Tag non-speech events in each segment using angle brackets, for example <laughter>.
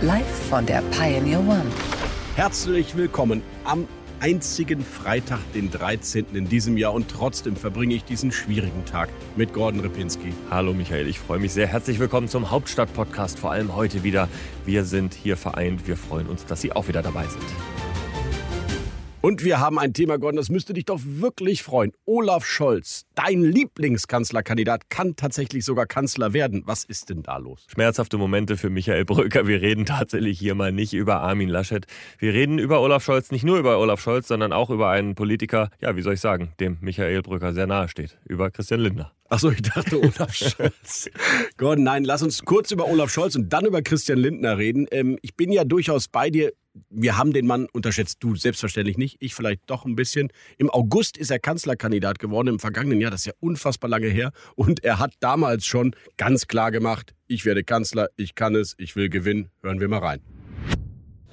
Live von der Pioneer One. Herzlich willkommen am einzigen Freitag, den 13. in diesem Jahr und trotzdem verbringe ich diesen schwierigen Tag mit Gordon Ripinski. Hallo Michael, ich freue mich sehr. Herzlich willkommen zum Hauptstadt-Podcast, vor allem heute wieder. Wir sind hier vereint. Wir freuen uns, dass Sie auch wieder dabei sind. Und wir haben ein Thema, Gordon, das müsste dich doch wirklich freuen. Olaf Scholz, dein Lieblingskanzlerkandidat, kann tatsächlich sogar Kanzler werden. Was ist denn da los? Schmerzhafte Momente für Michael Brücker. Wir reden tatsächlich hier mal nicht über Armin Laschet. Wir reden über Olaf Scholz, nicht nur über Olaf Scholz, sondern auch über einen Politiker, ja, wie soll ich sagen, dem Michael Brücker sehr nahe steht. Über Christian Lindner. Achso, ich dachte Olaf <laughs> Scholz. Gordon, nein, lass uns kurz über Olaf Scholz und dann über Christian Lindner reden. Ähm, ich bin ja durchaus bei dir wir haben den Mann unterschätzt, du selbstverständlich nicht, ich vielleicht doch ein bisschen. Im August ist er Kanzlerkandidat geworden im vergangenen Jahr, das ist ja unfassbar lange her. Und er hat damals schon ganz klar gemacht, ich werde Kanzler, ich kann es, ich will gewinnen. Hören wir mal rein.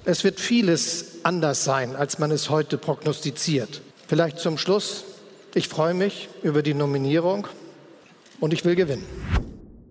Es wird vieles anders sein, als man es heute prognostiziert. Vielleicht zum Schluss, ich freue mich über die Nominierung und ich will gewinnen.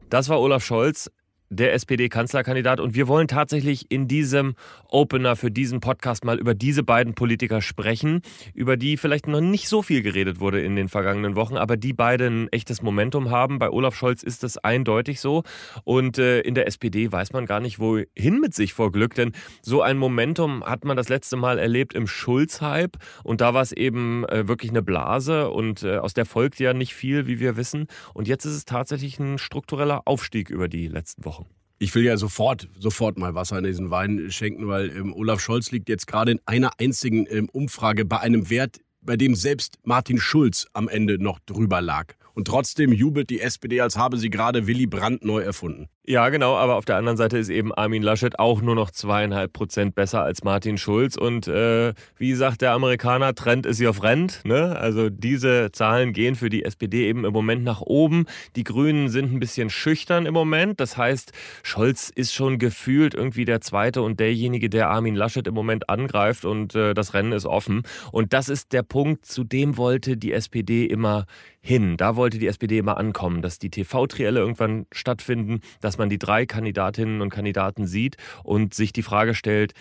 Das war Olaf Scholz der SPD-Kanzlerkandidat. Und wir wollen tatsächlich in diesem Opener für diesen Podcast mal über diese beiden Politiker sprechen, über die vielleicht noch nicht so viel geredet wurde in den vergangenen Wochen, aber die beide ein echtes Momentum haben. Bei Olaf Scholz ist das eindeutig so. Und äh, in der SPD weiß man gar nicht, wohin mit sich vor Glück. Denn so ein Momentum hat man das letzte Mal erlebt im Schulz-Hype. Und da war es eben äh, wirklich eine Blase und äh, aus der folgt ja nicht viel, wie wir wissen. Und jetzt ist es tatsächlich ein struktureller Aufstieg über die letzten Wochen. Ich will ja sofort, sofort mal Wasser in diesen Wein schenken, weil ähm, Olaf Scholz liegt jetzt gerade in einer einzigen ähm, Umfrage bei einem Wert, bei dem selbst Martin Schulz am Ende noch drüber lag. Und trotzdem jubelt die SPD, als habe sie gerade Willy Brandt neu erfunden. Ja, genau, aber auf der anderen Seite ist eben Armin Laschet auch nur noch zweieinhalb Prozent besser als Martin Schulz. Und äh, wie sagt der Amerikaner, Trend ist your friend. Ne? Also diese Zahlen gehen für die SPD eben im Moment nach oben. Die Grünen sind ein bisschen schüchtern im Moment. Das heißt, Scholz ist schon gefühlt irgendwie der Zweite und derjenige, der Armin Laschet im Moment angreift und äh, das Rennen ist offen. Und das ist der Punkt, zu dem wollte die SPD immer hin. Da wollte die SPD immer ankommen, dass die TV-Trielle irgendwann stattfinden, dass dass man die drei Kandidatinnen und Kandidaten sieht und sich die Frage stellt,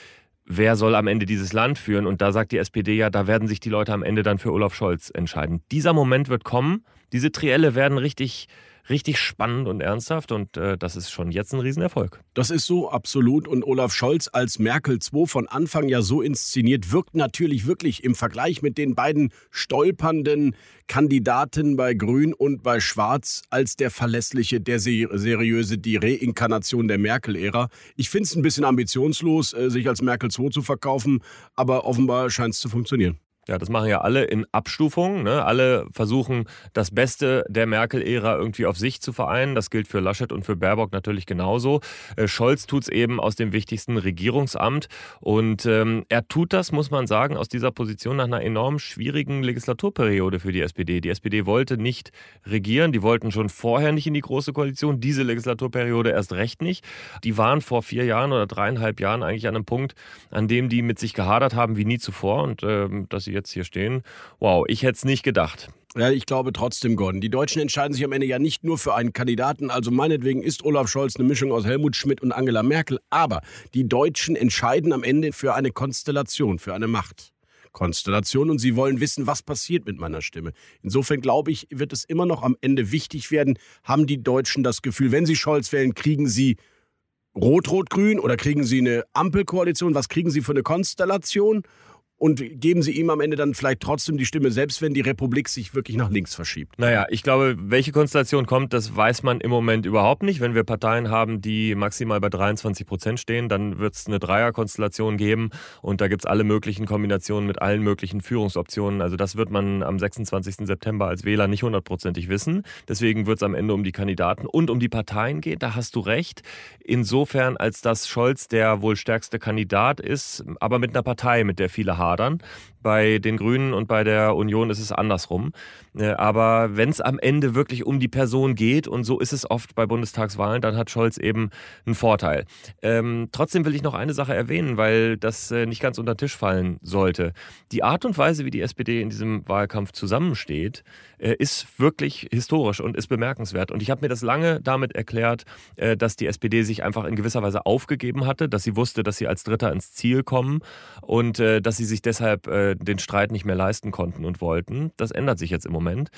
wer soll am Ende dieses Land führen? Und da sagt die SPD ja, da werden sich die Leute am Ende dann für Olaf Scholz entscheiden. Dieser Moment wird kommen. Diese Trielle werden richtig richtig spannend und ernsthaft und äh, das ist schon jetzt ein Riesenerfolg. Das ist so absolut und Olaf Scholz als Merkel II von Anfang ja so inszeniert, wirkt natürlich wirklich im Vergleich mit den beiden stolpernden Kandidaten bei Grün und bei Schwarz als der verlässliche, der seriöse, die Reinkarnation der Merkel-Ära. Ich finde es ein bisschen ambitionslos, äh, sich als Merkel II zu verkaufen, aber offenbar scheint es zu funktionieren. Ja, das machen ja alle in Abstufungen. Ne? Alle versuchen, das Beste der Merkel-Ära irgendwie auf sich zu vereinen. Das gilt für Laschet und für Baerbock natürlich genauso. Äh, Scholz tut es eben aus dem wichtigsten Regierungsamt. Und ähm, er tut das, muss man sagen, aus dieser Position nach einer enorm schwierigen Legislaturperiode für die SPD. Die SPD wollte nicht regieren. Die wollten schon vorher nicht in die Große Koalition. Diese Legislaturperiode erst recht nicht. Die waren vor vier Jahren oder dreieinhalb Jahren eigentlich an einem Punkt, an dem die mit sich gehadert haben wie nie zuvor. Und ähm, dass sie jetzt hier stehen. Wow, ich hätte es nicht gedacht. Ja, ich glaube trotzdem, Gordon. Die Deutschen entscheiden sich am Ende ja nicht nur für einen Kandidaten. Also meinetwegen ist Olaf Scholz eine Mischung aus Helmut Schmidt und Angela Merkel. Aber die Deutschen entscheiden am Ende für eine Konstellation, für eine Machtkonstellation. Und sie wollen wissen, was passiert mit meiner Stimme. Insofern glaube ich, wird es immer noch am Ende wichtig werden, haben die Deutschen das Gefühl, wenn sie Scholz wählen, kriegen sie Rot-Rot-Grün oder kriegen sie eine Ampelkoalition? Was kriegen sie für eine Konstellation? Und geben Sie ihm am Ende dann vielleicht trotzdem die Stimme, selbst wenn die Republik sich wirklich nach links verschiebt. Naja, ich glaube, welche Konstellation kommt, das weiß man im Moment überhaupt nicht. Wenn wir Parteien haben, die maximal bei 23 Prozent stehen, dann wird es eine Dreierkonstellation geben und da gibt es alle möglichen Kombinationen mit allen möglichen Führungsoptionen. Also das wird man am 26. September als Wähler nicht hundertprozentig wissen. Deswegen wird es am Ende um die Kandidaten und um die Parteien gehen. Da hast du recht. Insofern, als dass Scholz der wohl stärkste Kandidat ist, aber mit einer Partei, mit der viele fördern, Bei den Grünen und bei der Union ist es andersrum. Äh, aber wenn es am Ende wirklich um die Person geht, und so ist es oft bei Bundestagswahlen, dann hat Scholz eben einen Vorteil. Ähm, trotzdem will ich noch eine Sache erwähnen, weil das äh, nicht ganz unter den Tisch fallen sollte. Die Art und Weise, wie die SPD in diesem Wahlkampf zusammensteht, äh, ist wirklich historisch und ist bemerkenswert. Und ich habe mir das lange damit erklärt, dass die SPD sich einfach in gewisser Weise aufgegeben hatte, dass sie wusste, dass sie als Dritter ins Ziel kommen und dass sie sich deshalb den Streit nicht mehr leisten konnten und wollten. Das ändert sich jetzt im Moment.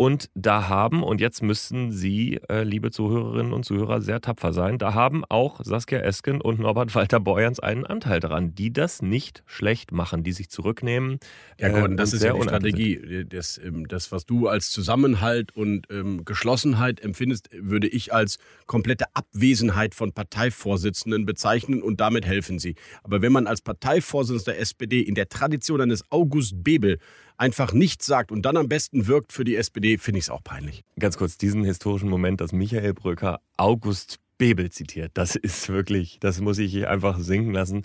Und da haben, und jetzt müssten Sie, äh, liebe Zuhörerinnen und Zuhörer, sehr tapfer sein, da haben auch Saskia Esken und Norbert Walter Borjans einen Anteil daran, die das nicht schlecht machen, die sich zurücknehmen. Ja, Gordon, das ist ja die Strategie. Das, ähm, das, was du als Zusammenhalt und ähm, Geschlossenheit empfindest, würde ich als komplette Abwesenheit von Parteivorsitzenden bezeichnen und damit helfen sie. Aber wenn man als Parteivorsitzender der SPD in der Tradition eines August Bebel einfach nichts sagt und dann am besten wirkt für die SPD, finde ich es auch peinlich. Ganz kurz, diesen historischen Moment, dass Michael Brücker August Bebel zitiert, das ist wirklich, das muss ich einfach sinken lassen.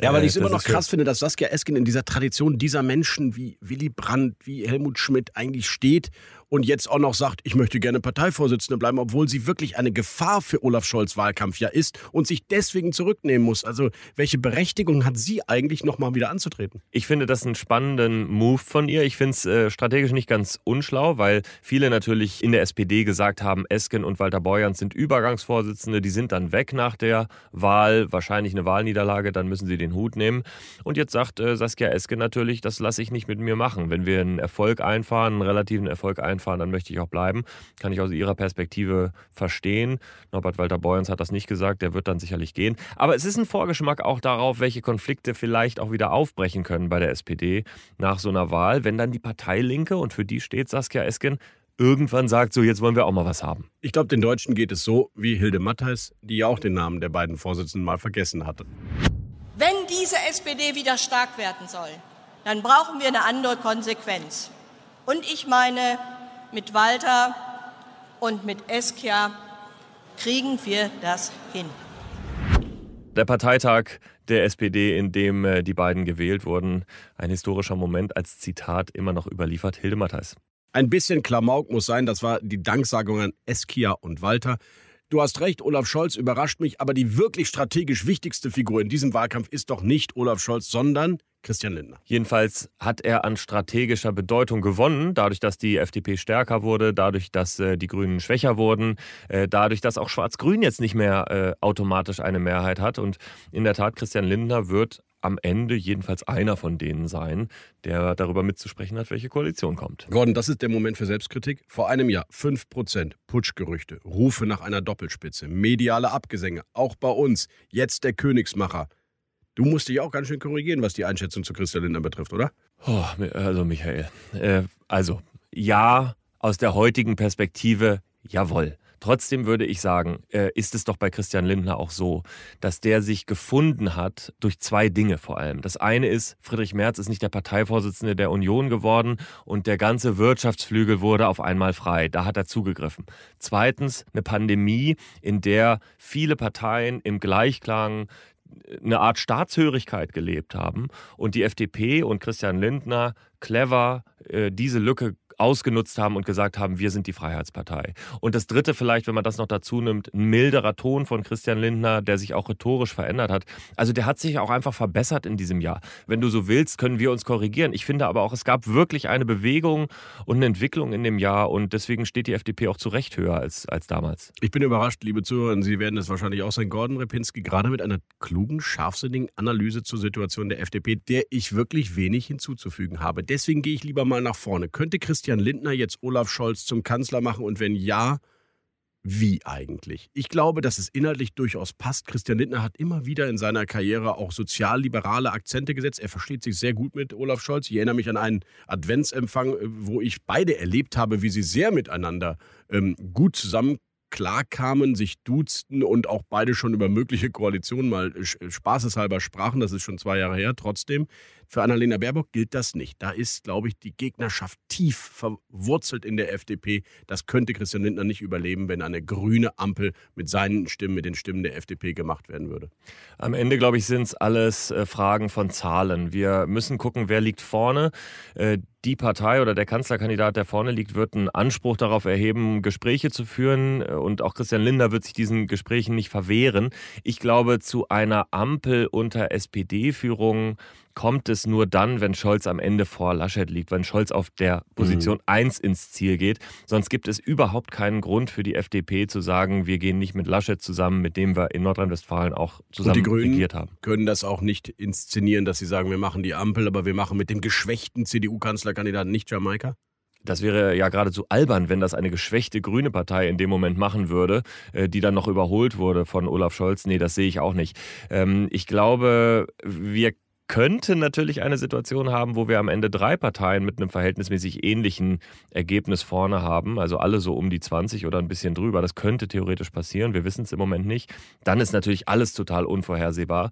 Ja, weil ich es immer noch krass finde, dass Saskia Esken in dieser Tradition dieser Menschen wie Willy Brandt, wie Helmut Schmidt eigentlich steht und jetzt auch noch sagt, ich möchte gerne Parteivorsitzende bleiben, obwohl sie wirklich eine Gefahr für Olaf Scholz Wahlkampf ja ist und sich deswegen zurücknehmen muss. Also welche Berechtigung hat sie eigentlich noch mal wieder anzutreten? Ich finde das einen spannenden Move von ihr. Ich finde es äh, strategisch nicht ganz unschlau, weil viele natürlich in der SPD gesagt haben, Esken und Walter Borjans sind Übergangsvorsitzende, die sind dann weg nach der Wahl, wahrscheinlich eine Wahlniederlage, dann müssen sie den Hut nehmen. Und jetzt sagt äh, Saskia Esken natürlich, das lasse ich nicht mit mir machen. Wenn wir einen Erfolg einfahren, einen relativen Erfolg einfahren, fahren, dann möchte ich auch bleiben. Kann ich aus Ihrer Perspektive verstehen. Norbert Walter Borjans hat das nicht gesagt, der wird dann sicherlich gehen. Aber es ist ein Vorgeschmack auch darauf, welche Konflikte vielleicht auch wieder aufbrechen können bei der SPD nach so einer Wahl, wenn dann die Partei Linke, und für die steht Saskia Esken, irgendwann sagt, so jetzt wollen wir auch mal was haben. Ich glaube, den Deutschen geht es so wie Hilde Mattheis, die ja auch den Namen der beiden Vorsitzenden mal vergessen hatte. Wenn diese SPD wieder stark werden soll, dann brauchen wir eine andere Konsequenz. Und ich meine, mit Walter und mit Eskia kriegen wir das hin. Der Parteitag der SPD, in dem äh, die beiden gewählt wurden, ein historischer Moment als Zitat immer noch überliefert. Hilde Mattheis. Ein bisschen Klamauk muss sein, das war die Danksagung an Eskia und Walter. Du hast recht, Olaf Scholz überrascht mich, aber die wirklich strategisch wichtigste Figur in diesem Wahlkampf ist doch nicht Olaf Scholz, sondern Christian Lindner. Jedenfalls hat er an strategischer Bedeutung gewonnen, dadurch, dass die FDP stärker wurde, dadurch, dass äh, die Grünen schwächer wurden, äh, dadurch, dass auch Schwarz-Grün jetzt nicht mehr äh, automatisch eine Mehrheit hat. Und in der Tat, Christian Lindner wird am Ende jedenfalls einer von denen sein, der darüber mitzusprechen hat, welche Koalition kommt. Gordon, das ist der Moment für Selbstkritik. Vor einem Jahr 5% Putschgerüchte, Rufe nach einer Doppelspitze, mediale Abgesänge, auch bei uns. Jetzt der Königsmacher. Du musst dich auch ganz schön korrigieren, was die Einschätzung zu Christian Lindner betrifft, oder? Oh, also Michael, äh, also ja, aus der heutigen Perspektive, jawohl. Trotzdem würde ich sagen, äh, ist es doch bei Christian Lindner auch so, dass der sich gefunden hat durch zwei Dinge vor allem. Das eine ist, Friedrich Merz ist nicht der Parteivorsitzende der Union geworden und der ganze Wirtschaftsflügel wurde auf einmal frei. Da hat er zugegriffen. Zweitens eine Pandemie, in der viele Parteien im Gleichklang eine Art Staatshörigkeit gelebt haben. Und die FDP und Christian Lindner clever äh, diese Lücke ausgenutzt haben und gesagt haben, wir sind die Freiheitspartei. Und das Dritte vielleicht, wenn man das noch dazu nimmt, ein milderer Ton von Christian Lindner, der sich auch rhetorisch verändert hat. Also der hat sich auch einfach verbessert in diesem Jahr. Wenn du so willst, können wir uns korrigieren. Ich finde aber auch, es gab wirklich eine Bewegung und eine Entwicklung in dem Jahr und deswegen steht die FDP auch zu Recht höher als, als damals. Ich bin überrascht, liebe Zuhörer, Sie werden es wahrscheinlich auch sein, Gordon Repinski, gerade mit einer klugen, scharfsinnigen Analyse zur Situation der FDP, der ich wirklich wenig hinzuzufügen habe. Deswegen gehe ich lieber mal nach vorne. Könnte Christian Christian Lindner jetzt Olaf Scholz zum Kanzler machen? Und wenn ja, wie eigentlich? Ich glaube, dass es inhaltlich durchaus passt. Christian Lindner hat immer wieder in seiner Karriere auch sozialliberale Akzente gesetzt. Er versteht sich sehr gut mit Olaf Scholz. Ich erinnere mich an einen Adventsempfang, äh, wo ich beide erlebt habe, wie sie sehr miteinander ähm, gut zusammen klarkamen, sich duzten und auch beide schon über mögliche Koalitionen mal spaßeshalber sprachen. Das ist schon zwei Jahre her. Trotzdem für Annalena Baerbock gilt das nicht. Da ist, glaube ich, die Gegnerschaft tief verwurzelt in der FDP. Das könnte Christian Lindner nicht überleben, wenn eine grüne Ampel mit seinen Stimmen, mit den Stimmen der FDP gemacht werden würde. Am Ende, glaube ich, sind es alles äh, Fragen von Zahlen. Wir müssen gucken, wer liegt vorne. Äh, die Partei oder der Kanzlerkandidat, der vorne liegt, wird einen Anspruch darauf erheben, Gespräche zu führen. Äh, und auch Christian Lindner wird sich diesen Gesprächen nicht verwehren. Ich glaube, zu einer Ampel unter SPD-Führung kommt es nur dann, wenn Scholz am Ende vor Laschet liegt, wenn Scholz auf der Position mhm. 1 ins Ziel geht. Sonst gibt es überhaupt keinen Grund für die FDP zu sagen, wir gehen nicht mit Laschet zusammen, mit dem wir in Nordrhein-Westfalen auch zusammen Und die Grünen regiert haben. können das auch nicht inszenieren, dass sie sagen, wir machen die Ampel, aber wir machen mit dem geschwächten CDU-Kanzlerkandidaten nicht Jamaika? Das wäre ja geradezu albern, wenn das eine geschwächte grüne Partei in dem Moment machen würde, äh, die dann noch überholt wurde von Olaf Scholz. Nee, das sehe ich auch nicht. Ähm, ich glaube, wir könnte natürlich eine Situation haben, wo wir am Ende drei Parteien mit einem verhältnismäßig ähnlichen Ergebnis vorne haben, also alle so um die 20 oder ein bisschen drüber. Das könnte theoretisch passieren, wir wissen es im Moment nicht. Dann ist natürlich alles total unvorhersehbar.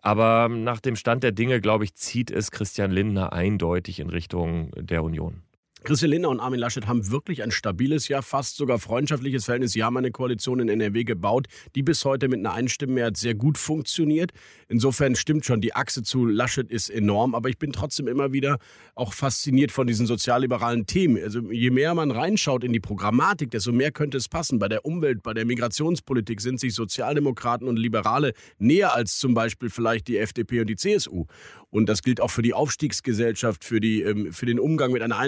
Aber nach dem Stand der Dinge, glaube ich, zieht es Christian Lindner eindeutig in Richtung der Union. Christian Lindner und Armin Laschet haben wirklich ein stabiles, ja fast sogar freundschaftliches Verhältnis. Sie haben eine Koalition in NRW gebaut, die bis heute mit einer Einstimmenmehrheit sehr gut funktioniert. Insofern stimmt schon, die Achse zu Laschet ist enorm, aber ich bin trotzdem immer wieder auch fasziniert von diesen sozialliberalen Themen. Also je mehr man reinschaut in die Programmatik, desto mehr könnte es passen. Bei der Umwelt, bei der Migrationspolitik sind sich Sozialdemokraten und Liberale näher als zum Beispiel vielleicht die FDP und die CSU. Und das gilt auch für die Aufstiegsgesellschaft, für, die, ähm, für den Umgang mit einer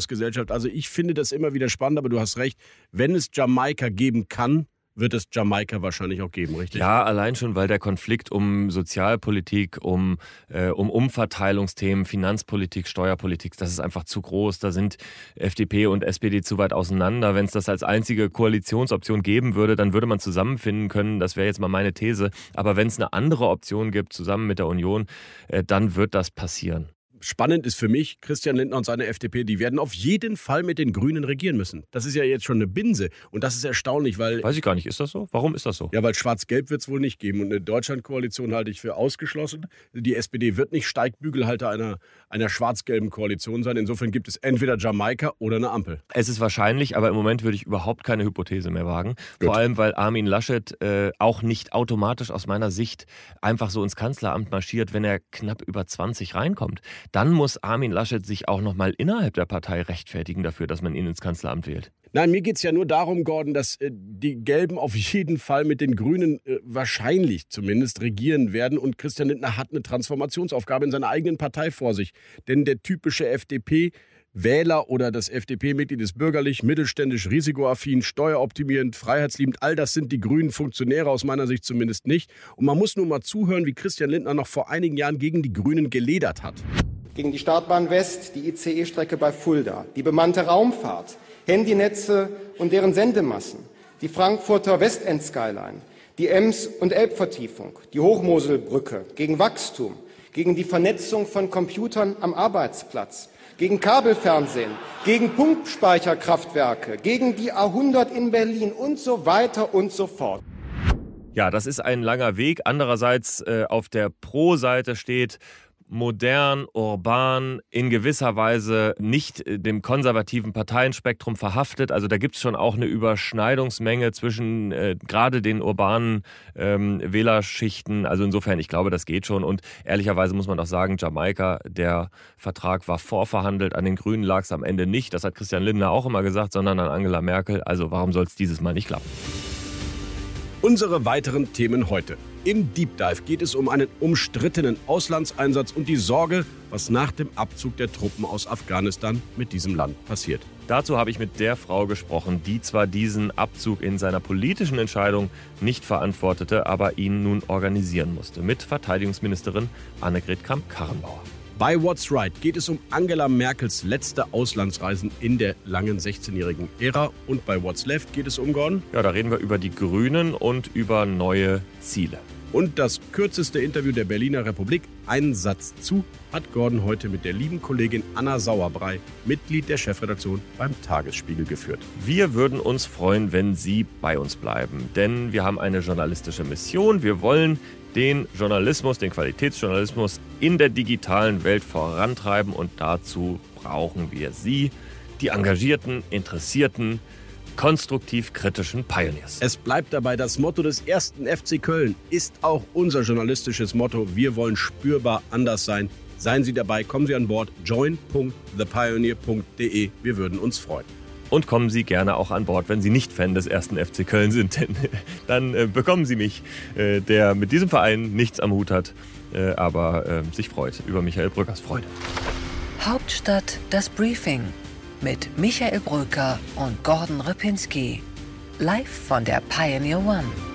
Einwanderungsgesellschaft. Also ich finde das immer wieder spannend, aber du hast recht, wenn es Jamaika geben kann, wird es Jamaika wahrscheinlich auch geben, richtig? Ja, allein schon, weil der Konflikt um Sozialpolitik, um, äh, um Umverteilungsthemen, Finanzpolitik, Steuerpolitik, das ist einfach zu groß. Da sind FDP und SPD zu weit auseinander. Wenn es das als einzige Koalitionsoption geben würde, dann würde man zusammenfinden können. Das wäre jetzt mal meine These. Aber wenn es eine andere Option gibt, zusammen mit der Union, äh, dann wird das passieren. Spannend ist für mich, Christian Lindner und seine FDP, die werden auf jeden Fall mit den Grünen regieren müssen. Das ist ja jetzt schon eine Binse. Und das ist erstaunlich, weil. Weiß ich gar nicht, ist das so? Warum ist das so? Ja, weil Schwarz-Gelb wird es wohl nicht geben. Und eine Deutschlandkoalition halte ich für ausgeschlossen. Die SPD wird nicht Steigbügelhalter einer, einer schwarz-gelben Koalition sein. Insofern gibt es entweder Jamaika oder eine Ampel. Es ist wahrscheinlich, aber im Moment würde ich überhaupt keine Hypothese mehr wagen. Gut. Vor allem, weil Armin Laschet äh, auch nicht automatisch aus meiner Sicht einfach so ins Kanzleramt marschiert, wenn er knapp über 20 reinkommt dann muss Armin Laschet sich auch noch mal innerhalb der Partei rechtfertigen dafür, dass man ihn ins Kanzleramt wählt. Nein, mir geht es ja nur darum, Gordon, dass äh, die Gelben auf jeden Fall mit den Grünen äh, wahrscheinlich zumindest regieren werden. Und Christian Lindner hat eine Transformationsaufgabe in seiner eigenen Partei vor sich. Denn der typische FDP Wähler oder das FDP-Mitglied ist bürgerlich, mittelständisch, risikoaffin, steueroptimierend, freiheitsliebend. All das sind die grünen Funktionäre aus meiner Sicht zumindest nicht. Und man muss nur mal zuhören, wie Christian Lindner noch vor einigen Jahren gegen die Grünen geledert hat gegen die Startbahn West, die ICE-Strecke bei Fulda, die bemannte Raumfahrt, Handynetze und deren Sendemassen, die Frankfurter Westend-Skyline, die Ems- und Elbvertiefung, die Hochmoselbrücke, gegen Wachstum, gegen die Vernetzung von Computern am Arbeitsplatz, gegen Kabelfernsehen, gegen Pumpspeicherkraftwerke, gegen die A100 in Berlin und so weiter und so fort. Ja, das ist ein langer Weg. Andererseits äh, auf der Pro-Seite steht modern, urban, in gewisser Weise nicht äh, dem konservativen Parteienspektrum verhaftet. Also da gibt es schon auch eine Überschneidungsmenge zwischen äh, gerade den urbanen ähm, Wählerschichten. Also insofern, ich glaube, das geht schon. Und ehrlicherweise muss man auch sagen, Jamaika, der Vertrag war vorverhandelt. An den Grünen lag es am Ende nicht. Das hat Christian Lindner auch immer gesagt, sondern an Angela Merkel. Also warum soll es dieses Mal nicht klappen? Unsere weiteren Themen heute. Im Deep Dive geht es um einen umstrittenen Auslandseinsatz und die Sorge, was nach dem Abzug der Truppen aus Afghanistan mit diesem Land passiert. Dazu habe ich mit der Frau gesprochen, die zwar diesen Abzug in seiner politischen Entscheidung nicht verantwortete, aber ihn nun organisieren musste, mit Verteidigungsministerin Annegret Kramp-Karrenbauer. Bei What's Right geht es um Angela Merkels letzte Auslandsreisen in der langen 16-jährigen Ära. Und bei What's Left geht es um Gordon. Ja, da reden wir über die Grünen und über neue Ziele. Und das kürzeste Interview der Berliner Republik, einen Satz zu, hat Gordon heute mit der lieben Kollegin Anna Sauerbrei, Mitglied der Chefredaktion beim Tagesspiegel geführt. Wir würden uns freuen, wenn Sie bei uns bleiben, denn wir haben eine journalistische Mission. Wir wollen den Journalismus, den Qualitätsjournalismus in der digitalen Welt vorantreiben und dazu brauchen wir Sie, die engagierten, interessierten, konstruktiv kritischen Pioneers. Es bleibt dabei, das Motto des ersten FC Köln ist auch unser journalistisches Motto. Wir wollen spürbar anders sein. Seien Sie dabei, kommen Sie an Bord, join.thepioneer.de. Wir würden uns freuen. Und kommen Sie gerne auch an Bord, wenn Sie nicht Fan des ersten FC Köln sind, <laughs> denn dann äh, bekommen Sie mich, äh, der mit diesem Verein nichts am Hut hat, äh, aber äh, sich freut über Michael Brückers Freude. Hauptstadt das Briefing mit Michael Brücker und Gordon Ripinski. Live von der Pioneer One.